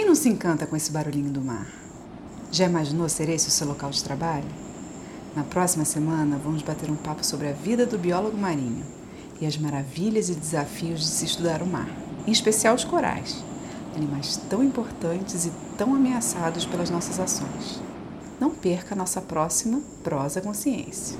Quem não se encanta com esse barulhinho do mar? Já imaginou ser esse o seu local de trabalho? Na próxima semana, vamos bater um papo sobre a vida do biólogo marinho e as maravilhas e desafios de se estudar o mar, em especial os corais, animais tão importantes e tão ameaçados pelas nossas ações. Não perca a nossa próxima Prosa Consciência.